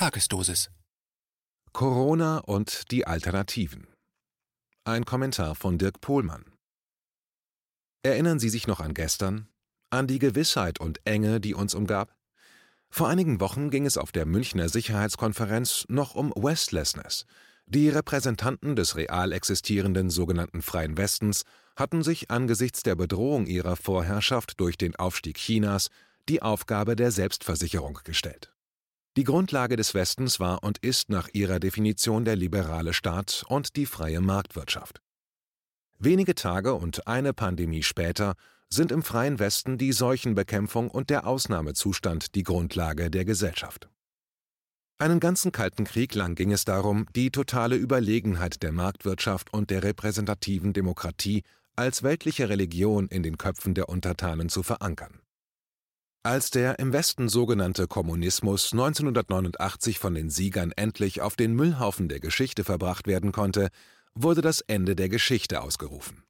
Tagesdosis. Corona und die Alternativen. Ein Kommentar von Dirk Pohlmann. Erinnern Sie sich noch an gestern? An die Gewissheit und Enge, die uns umgab? Vor einigen Wochen ging es auf der Münchner Sicherheitskonferenz noch um Westlessness. Die Repräsentanten des real existierenden sogenannten Freien Westens hatten sich angesichts der Bedrohung ihrer Vorherrschaft durch den Aufstieg Chinas die Aufgabe der Selbstversicherung gestellt. Die Grundlage des Westens war und ist nach ihrer Definition der liberale Staat und die freie Marktwirtschaft. Wenige Tage und eine Pandemie später sind im freien Westen die Seuchenbekämpfung und der Ausnahmezustand die Grundlage der Gesellschaft. Einen ganzen Kalten Krieg lang ging es darum, die totale Überlegenheit der Marktwirtschaft und der repräsentativen Demokratie als weltliche Religion in den Köpfen der Untertanen zu verankern. Als der im Westen sogenannte Kommunismus 1989 von den Siegern endlich auf den Müllhaufen der Geschichte verbracht werden konnte, wurde das Ende der Geschichte ausgerufen.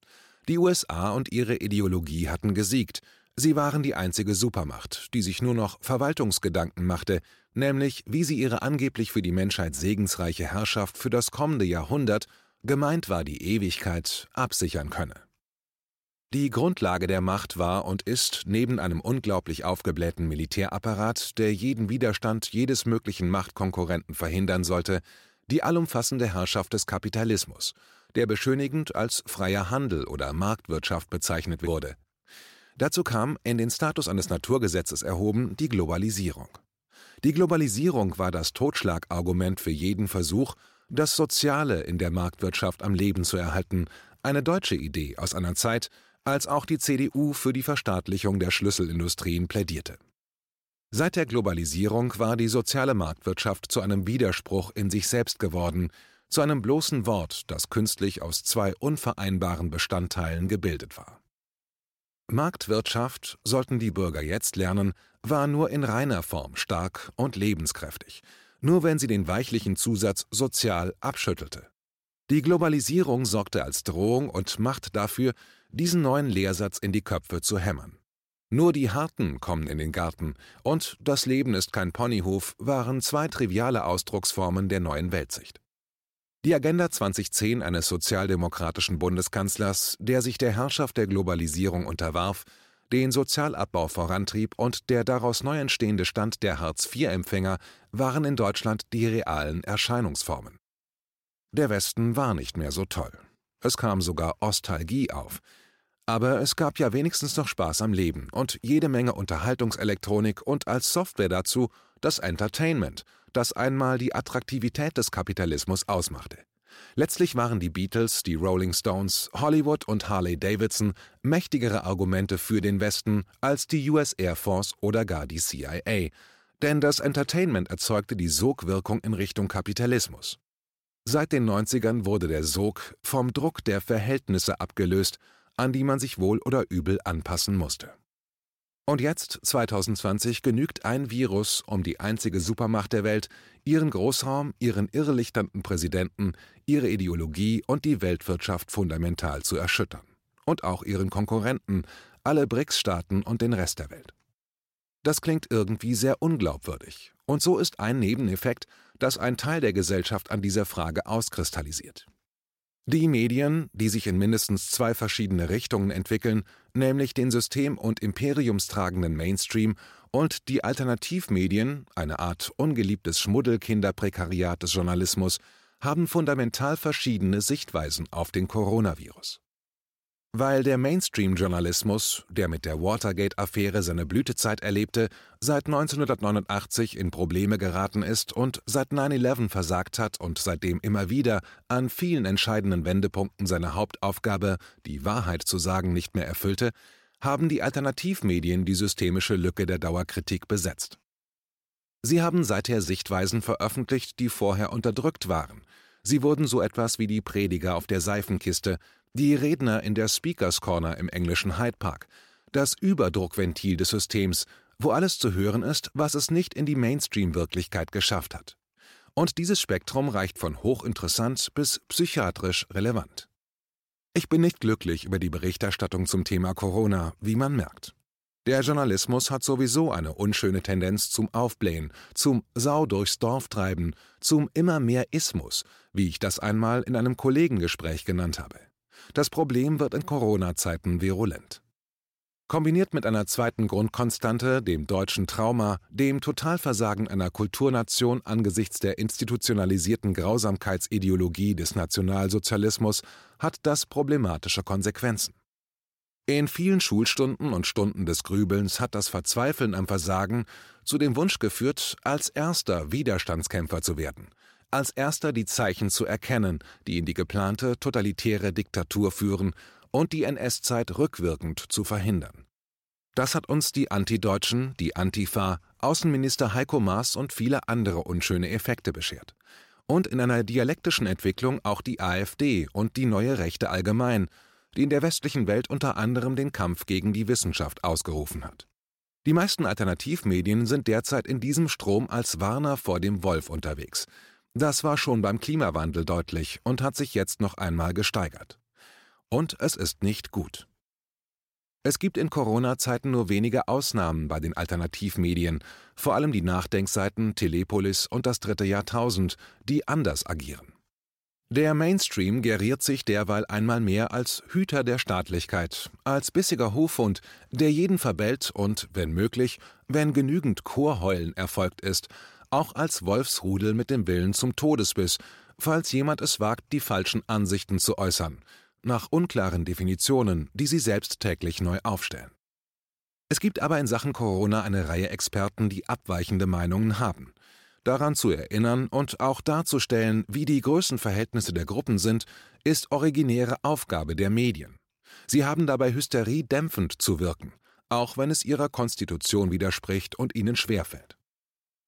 Die USA und ihre Ideologie hatten gesiegt, sie waren die einzige Supermacht, die sich nur noch Verwaltungsgedanken machte, nämlich wie sie ihre angeblich für die Menschheit segensreiche Herrschaft für das kommende Jahrhundert, gemeint war die Ewigkeit, absichern könne. Die Grundlage der Macht war und ist, neben einem unglaublich aufgeblähten Militärapparat, der jeden Widerstand jedes möglichen Machtkonkurrenten verhindern sollte, die allumfassende Herrschaft des Kapitalismus, der beschönigend als freier Handel oder Marktwirtschaft bezeichnet wurde. Dazu kam, in den Status eines Naturgesetzes erhoben, die Globalisierung. Die Globalisierung war das Totschlagargument für jeden Versuch, das Soziale in der Marktwirtschaft am Leben zu erhalten, eine deutsche Idee aus einer Zeit, als auch die CDU für die Verstaatlichung der Schlüsselindustrien plädierte. Seit der Globalisierung war die soziale Marktwirtschaft zu einem Widerspruch in sich selbst geworden, zu einem bloßen Wort, das künstlich aus zwei unvereinbaren Bestandteilen gebildet war. Marktwirtschaft, sollten die Bürger jetzt lernen, war nur in reiner Form stark und lebenskräftig, nur wenn sie den weichlichen Zusatz sozial abschüttelte. Die Globalisierung sorgte als Drohung und Macht dafür, diesen neuen Lehrsatz in die Köpfe zu hämmern. Nur die Harten kommen in den Garten und das Leben ist kein Ponyhof waren zwei triviale Ausdrucksformen der neuen Weltsicht. Die Agenda 2010 eines sozialdemokratischen Bundeskanzlers, der sich der Herrschaft der Globalisierung unterwarf, den Sozialabbau vorantrieb und der daraus neu entstehende Stand der Hartz-IV-Empfänger waren in Deutschland die realen Erscheinungsformen. Der Westen war nicht mehr so toll. Es kam sogar Ostalgie auf. Aber es gab ja wenigstens noch Spaß am Leben und jede Menge Unterhaltungselektronik und als Software dazu das Entertainment, das einmal die Attraktivität des Kapitalismus ausmachte. Letztlich waren die Beatles, die Rolling Stones, Hollywood und Harley Davidson mächtigere Argumente für den Westen als die US Air Force oder gar die CIA, denn das Entertainment erzeugte die Sogwirkung in Richtung Kapitalismus. Seit den 90ern wurde der Sog vom Druck der Verhältnisse abgelöst, an die man sich wohl oder übel anpassen musste. Und jetzt, 2020, genügt ein Virus, um die einzige Supermacht der Welt, ihren Großraum, ihren irrelichternden Präsidenten, ihre Ideologie und die Weltwirtschaft fundamental zu erschüttern. Und auch ihren Konkurrenten, alle BRICS-Staaten und den Rest der Welt. Das klingt irgendwie sehr unglaubwürdig. Und so ist ein Nebeneffekt, dass ein Teil der Gesellschaft an dieser Frage auskristallisiert. Die Medien, die sich in mindestens zwei verschiedene Richtungen entwickeln, nämlich den system- und imperiumstragenden Mainstream und die Alternativmedien, eine Art ungeliebtes Schmuddelkinderprekariat des Journalismus, haben fundamental verschiedene Sichtweisen auf den Coronavirus. Weil der Mainstream-Journalismus, der mit der Watergate-Affäre seine Blütezeit erlebte, seit 1989 in Probleme geraten ist und seit 9-11 versagt hat und seitdem immer wieder an vielen entscheidenden Wendepunkten seine Hauptaufgabe, die Wahrheit zu sagen, nicht mehr erfüllte, haben die Alternativmedien die systemische Lücke der Dauerkritik besetzt. Sie haben seither Sichtweisen veröffentlicht, die vorher unterdrückt waren. Sie wurden so etwas wie die Prediger auf der Seifenkiste, die Redner in der Speakers Corner im englischen Hyde Park, das Überdruckventil des Systems, wo alles zu hören ist, was es nicht in die Mainstream-Wirklichkeit geschafft hat. Und dieses Spektrum reicht von hochinteressant bis psychiatrisch relevant. Ich bin nicht glücklich über die Berichterstattung zum Thema Corona, wie man merkt. Der Journalismus hat sowieso eine unschöne Tendenz zum Aufblähen, zum Sau durchs Dorf treiben, zum immer mehr Ismus, wie ich das einmal in einem Kollegengespräch genannt habe. Das Problem wird in Corona-Zeiten virulent. Kombiniert mit einer zweiten Grundkonstante, dem deutschen Trauma, dem Totalversagen einer Kulturnation angesichts der institutionalisierten Grausamkeitsideologie des Nationalsozialismus, hat das problematische Konsequenzen. In vielen Schulstunden und Stunden des Grübelns hat das Verzweifeln am Versagen zu dem Wunsch geführt, als erster Widerstandskämpfer zu werden, als erster die Zeichen zu erkennen, die in die geplante totalitäre Diktatur führen und die NS-Zeit rückwirkend zu verhindern. Das hat uns die Antideutschen, die Antifa, Außenminister Heiko Maas und viele andere unschöne Effekte beschert. Und in einer dialektischen Entwicklung auch die AfD und die neue Rechte allgemein, die in der westlichen Welt unter anderem den Kampf gegen die Wissenschaft ausgerufen hat. Die meisten Alternativmedien sind derzeit in diesem Strom als Warner vor dem Wolf unterwegs. Das war schon beim Klimawandel deutlich und hat sich jetzt noch einmal gesteigert. Und es ist nicht gut. Es gibt in Corona-Zeiten nur wenige Ausnahmen bei den Alternativmedien, vor allem die Nachdenkseiten Telepolis und das dritte Jahrtausend, die anders agieren. Der Mainstream geriert sich derweil einmal mehr als Hüter der Staatlichkeit, als bissiger Hofhund, der jeden verbellt und, wenn möglich, wenn genügend Chorheulen erfolgt ist, auch als Wolfsrudel mit dem Willen zum Todesbiss, falls jemand es wagt, die falschen Ansichten zu äußern – nach unklaren Definitionen, die sie selbst täglich neu aufstellen. Es gibt aber in Sachen Corona eine Reihe Experten, die abweichende Meinungen haben. Daran zu erinnern und auch darzustellen, wie die Größenverhältnisse der Gruppen sind, ist originäre Aufgabe der Medien. Sie haben dabei Hysterie dämpfend zu wirken, auch wenn es ihrer Konstitution widerspricht und ihnen schwerfällt.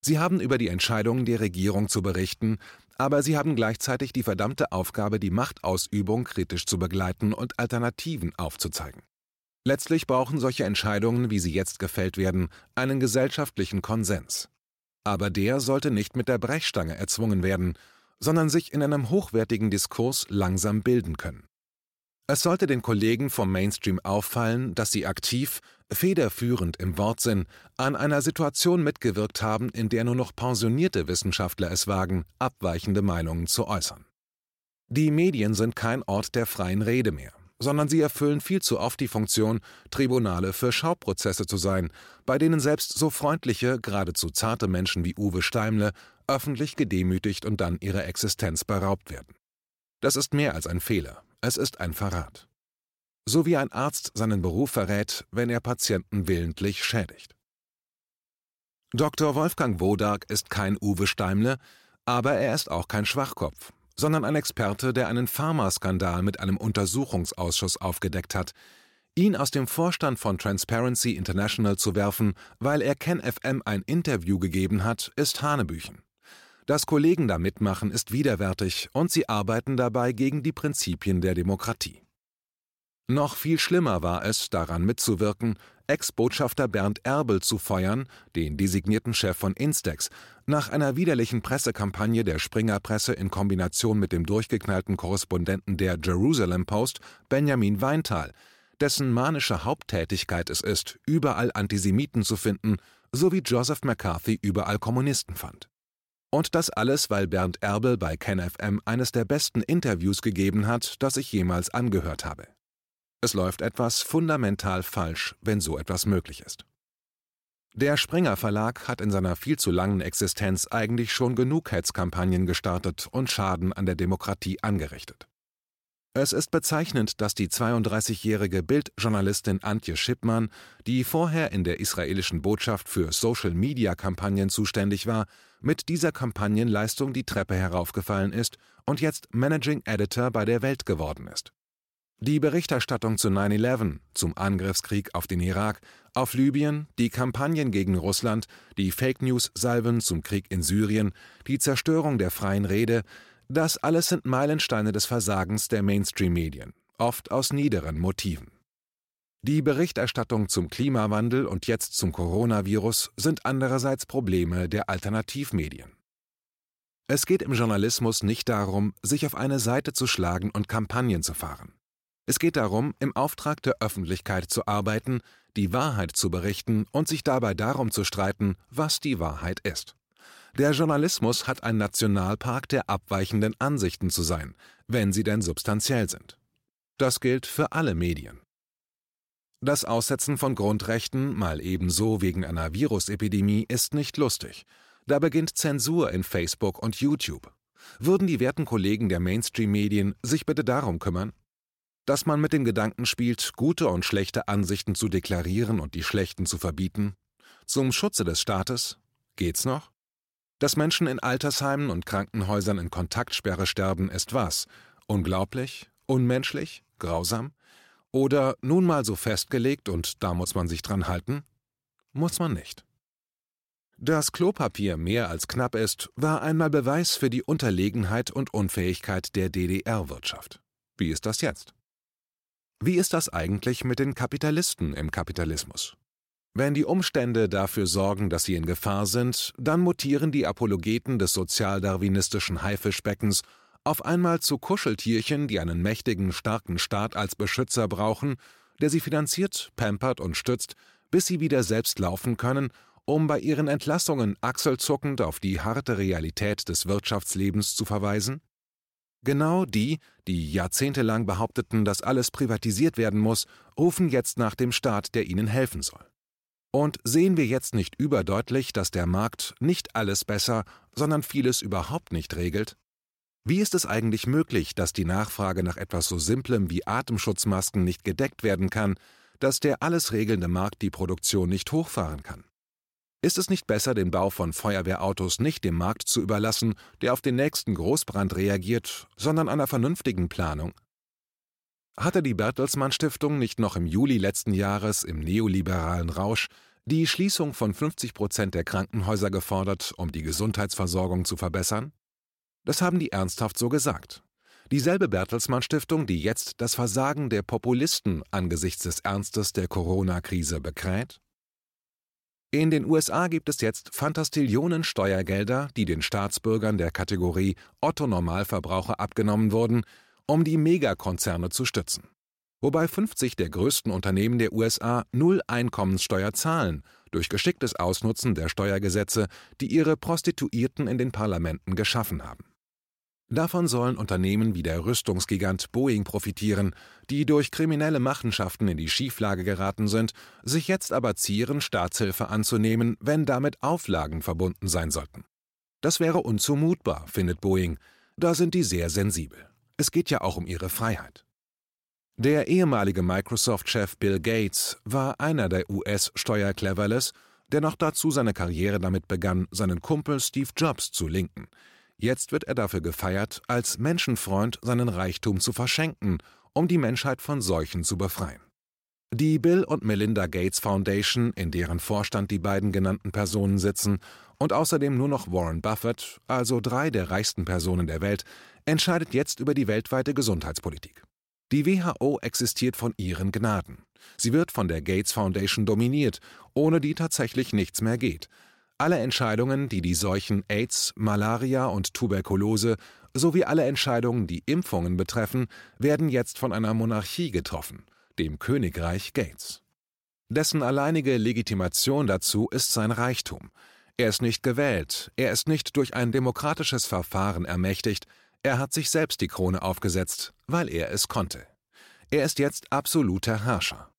Sie haben über die Entscheidungen der Regierung zu berichten, aber sie haben gleichzeitig die verdammte Aufgabe, die Machtausübung kritisch zu begleiten und Alternativen aufzuzeigen. Letztlich brauchen solche Entscheidungen, wie sie jetzt gefällt werden, einen gesellschaftlichen Konsens. Aber der sollte nicht mit der Brechstange erzwungen werden, sondern sich in einem hochwertigen Diskurs langsam bilden können. Es sollte den Kollegen vom Mainstream auffallen, dass sie aktiv, federführend im Wortsinn, an einer Situation mitgewirkt haben, in der nur noch pensionierte Wissenschaftler es wagen, abweichende Meinungen zu äußern. Die Medien sind kein Ort der freien Rede mehr, sondern sie erfüllen viel zu oft die Funktion, Tribunale für Schauprozesse zu sein, bei denen selbst so freundliche, geradezu zarte Menschen wie Uwe Steimle öffentlich gedemütigt und dann ihrer Existenz beraubt werden. Das ist mehr als ein Fehler, es ist ein Verrat so wie ein Arzt seinen Beruf verrät, wenn er Patienten willentlich schädigt. Dr. Wolfgang Wodak ist kein Uwe Steimle, aber er ist auch kein Schwachkopf, sondern ein Experte, der einen Pharmaskandal mit einem Untersuchungsausschuss aufgedeckt hat. Ihn aus dem Vorstand von Transparency International zu werfen, weil er KenFM ein Interview gegeben hat, ist Hanebüchen. Dass Kollegen da mitmachen, ist widerwärtig und sie arbeiten dabei gegen die Prinzipien der Demokratie. Noch viel schlimmer war es, daran mitzuwirken, Ex-Botschafter Bernd Erbel zu feuern, den designierten Chef von Instex, nach einer widerlichen Pressekampagne der Springer-Presse in Kombination mit dem durchgeknallten Korrespondenten der Jerusalem Post, Benjamin Weintal, dessen manische Haupttätigkeit es ist, überall Antisemiten zu finden, so wie Joseph McCarthy überall Kommunisten fand. Und das alles, weil Bernd Erbel bei KenFM eines der besten Interviews gegeben hat, das ich jemals angehört habe. Es läuft etwas fundamental falsch, wenn so etwas möglich ist. Der Springer Verlag hat in seiner viel zu langen Existenz eigentlich schon genug Hetzkampagnen gestartet und Schaden an der Demokratie angerichtet. Es ist bezeichnend, dass die 32-jährige Bildjournalistin Antje Schippmann, die vorher in der israelischen Botschaft für Social-Media-Kampagnen zuständig war, mit dieser Kampagnenleistung die Treppe heraufgefallen ist und jetzt Managing Editor bei der Welt geworden ist. Die Berichterstattung zu 9-11, zum Angriffskrieg auf den Irak, auf Libyen, die Kampagnen gegen Russland, die Fake News-Salven zum Krieg in Syrien, die Zerstörung der freien Rede, das alles sind Meilensteine des Versagens der Mainstream-Medien, oft aus niederen Motiven. Die Berichterstattung zum Klimawandel und jetzt zum Coronavirus sind andererseits Probleme der Alternativmedien. Es geht im Journalismus nicht darum, sich auf eine Seite zu schlagen und Kampagnen zu fahren. Es geht darum, im Auftrag der Öffentlichkeit zu arbeiten, die Wahrheit zu berichten und sich dabei darum zu streiten, was die Wahrheit ist. Der Journalismus hat ein Nationalpark der abweichenden Ansichten zu sein, wenn sie denn substanziell sind. Das gilt für alle Medien. Das Aussetzen von Grundrechten, mal ebenso wegen einer Virusepidemie, ist nicht lustig. Da beginnt Zensur in Facebook und YouTube. Würden die werten Kollegen der Mainstream-Medien sich bitte darum kümmern? Dass man mit dem Gedanken spielt, gute und schlechte Ansichten zu deklarieren und die schlechten zu verbieten? Zum Schutze des Staates? Geht's noch? Dass Menschen in Altersheimen und Krankenhäusern in Kontaktsperre sterben, ist was? Unglaublich? Unmenschlich? Grausam? Oder nun mal so festgelegt und da muss man sich dran halten? Muss man nicht. Dass Klopapier mehr als knapp ist, war einmal Beweis für die Unterlegenheit und Unfähigkeit der DDR-Wirtschaft. Wie ist das jetzt? Wie ist das eigentlich mit den Kapitalisten im Kapitalismus? Wenn die Umstände dafür sorgen, dass sie in Gefahr sind, dann mutieren die Apologeten des sozialdarwinistischen Haifischbeckens auf einmal zu Kuscheltierchen, die einen mächtigen, starken Staat als Beschützer brauchen, der sie finanziert, pampert und stützt, bis sie wieder selbst laufen können, um bei ihren Entlassungen achselzuckend auf die harte Realität des Wirtschaftslebens zu verweisen? Genau die, die jahrzehntelang behaupteten, dass alles privatisiert werden muss, rufen jetzt nach dem Staat, der ihnen helfen soll. Und sehen wir jetzt nicht überdeutlich, dass der Markt nicht alles besser, sondern vieles überhaupt nicht regelt? Wie ist es eigentlich möglich, dass die Nachfrage nach etwas so Simplem wie Atemschutzmasken nicht gedeckt werden kann, dass der alles regelnde Markt die Produktion nicht hochfahren kann? Ist es nicht besser, den Bau von Feuerwehrautos nicht dem Markt zu überlassen, der auf den nächsten Großbrand reagiert, sondern einer vernünftigen Planung? Hatte die Bertelsmann Stiftung nicht noch im Juli letzten Jahres im neoliberalen Rausch die Schließung von 50 Prozent der Krankenhäuser gefordert, um die Gesundheitsversorgung zu verbessern? Das haben die ernsthaft so gesagt. Dieselbe Bertelsmann Stiftung, die jetzt das Versagen der Populisten angesichts des Ernstes der Corona-Krise bekräht? In den USA gibt es jetzt Fantastillionen Steuergelder, die den Staatsbürgern der Kategorie Otto Normalverbraucher abgenommen wurden, um die Megakonzerne zu stützen. Wobei 50 der größten Unternehmen der USA null Einkommenssteuer zahlen, durch geschicktes Ausnutzen der Steuergesetze, die ihre Prostituierten in den Parlamenten geschaffen haben. Davon sollen Unternehmen wie der Rüstungsgigant Boeing profitieren, die durch kriminelle Machenschaften in die Schieflage geraten sind, sich jetzt aber zieren, Staatshilfe anzunehmen, wenn damit Auflagen verbunden sein sollten. Das wäre unzumutbar, findet Boeing. Da sind die sehr sensibel. Es geht ja auch um ihre Freiheit. Der ehemalige Microsoft-Chef Bill Gates war einer der US-Steuercleverless, der noch dazu seine Karriere damit begann, seinen Kumpel Steve Jobs zu linken – Jetzt wird er dafür gefeiert, als Menschenfreund seinen Reichtum zu verschenken, um die Menschheit von Seuchen zu befreien. Die Bill und Melinda Gates Foundation, in deren Vorstand die beiden genannten Personen sitzen, und außerdem nur noch Warren Buffett, also drei der reichsten Personen der Welt, entscheidet jetzt über die weltweite Gesundheitspolitik. Die WHO existiert von ihren Gnaden. Sie wird von der Gates Foundation dominiert, ohne die tatsächlich nichts mehr geht, alle Entscheidungen, die die Seuchen AIDS, Malaria und Tuberkulose sowie alle Entscheidungen, die Impfungen betreffen, werden jetzt von einer Monarchie getroffen, dem Königreich Gates. Dessen alleinige Legitimation dazu ist sein Reichtum. Er ist nicht gewählt, er ist nicht durch ein demokratisches Verfahren ermächtigt, er hat sich selbst die Krone aufgesetzt, weil er es konnte. Er ist jetzt absoluter Herrscher.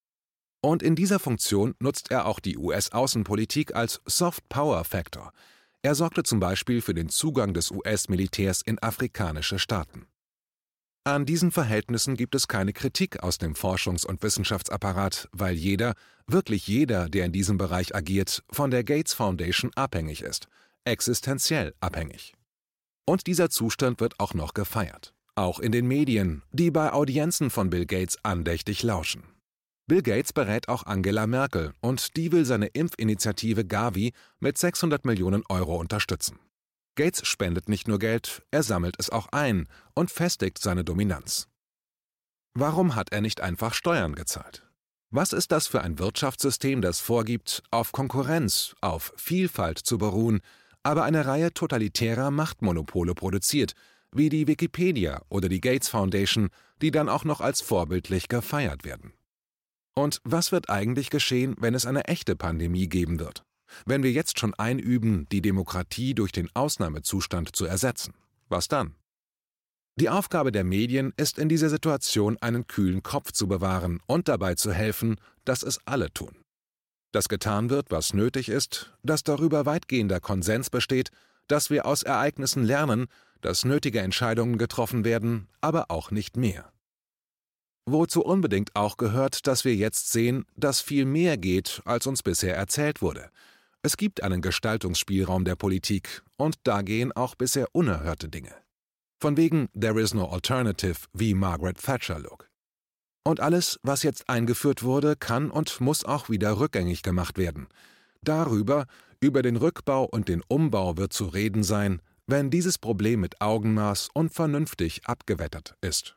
Und in dieser Funktion nutzt er auch die US-Außenpolitik als Soft Power Factor. Er sorgte zum Beispiel für den Zugang des US-Militärs in afrikanische Staaten. An diesen Verhältnissen gibt es keine Kritik aus dem Forschungs- und Wissenschaftsapparat, weil jeder, wirklich jeder, der in diesem Bereich agiert, von der Gates Foundation abhängig ist, existenziell abhängig. Und dieser Zustand wird auch noch gefeiert, auch in den Medien, die bei Audienzen von Bill Gates andächtig lauschen. Bill Gates berät auch Angela Merkel und die will seine Impfinitiative Gavi mit 600 Millionen Euro unterstützen. Gates spendet nicht nur Geld, er sammelt es auch ein und festigt seine Dominanz. Warum hat er nicht einfach Steuern gezahlt? Was ist das für ein Wirtschaftssystem, das vorgibt, auf Konkurrenz, auf Vielfalt zu beruhen, aber eine Reihe totalitärer Machtmonopole produziert, wie die Wikipedia oder die Gates Foundation, die dann auch noch als vorbildlich gefeiert werden. Und was wird eigentlich geschehen, wenn es eine echte Pandemie geben wird? Wenn wir jetzt schon einüben, die Demokratie durch den Ausnahmezustand zu ersetzen, was dann? Die Aufgabe der Medien ist in dieser Situation einen kühlen Kopf zu bewahren und dabei zu helfen, dass es alle tun. Dass getan wird, was nötig ist, dass darüber weitgehender Konsens besteht, dass wir aus Ereignissen lernen, dass nötige Entscheidungen getroffen werden, aber auch nicht mehr. Wozu unbedingt auch gehört, dass wir jetzt sehen, dass viel mehr geht, als uns bisher erzählt wurde. Es gibt einen Gestaltungsspielraum der Politik, und da gehen auch bisher unerhörte Dinge. Von wegen There is no alternative, wie Margaret Thatcher Look. Und alles, was jetzt eingeführt wurde, kann und muss auch wieder rückgängig gemacht werden. Darüber, über den Rückbau und den Umbau wird zu reden sein, wenn dieses Problem mit Augenmaß und vernünftig abgewettert ist.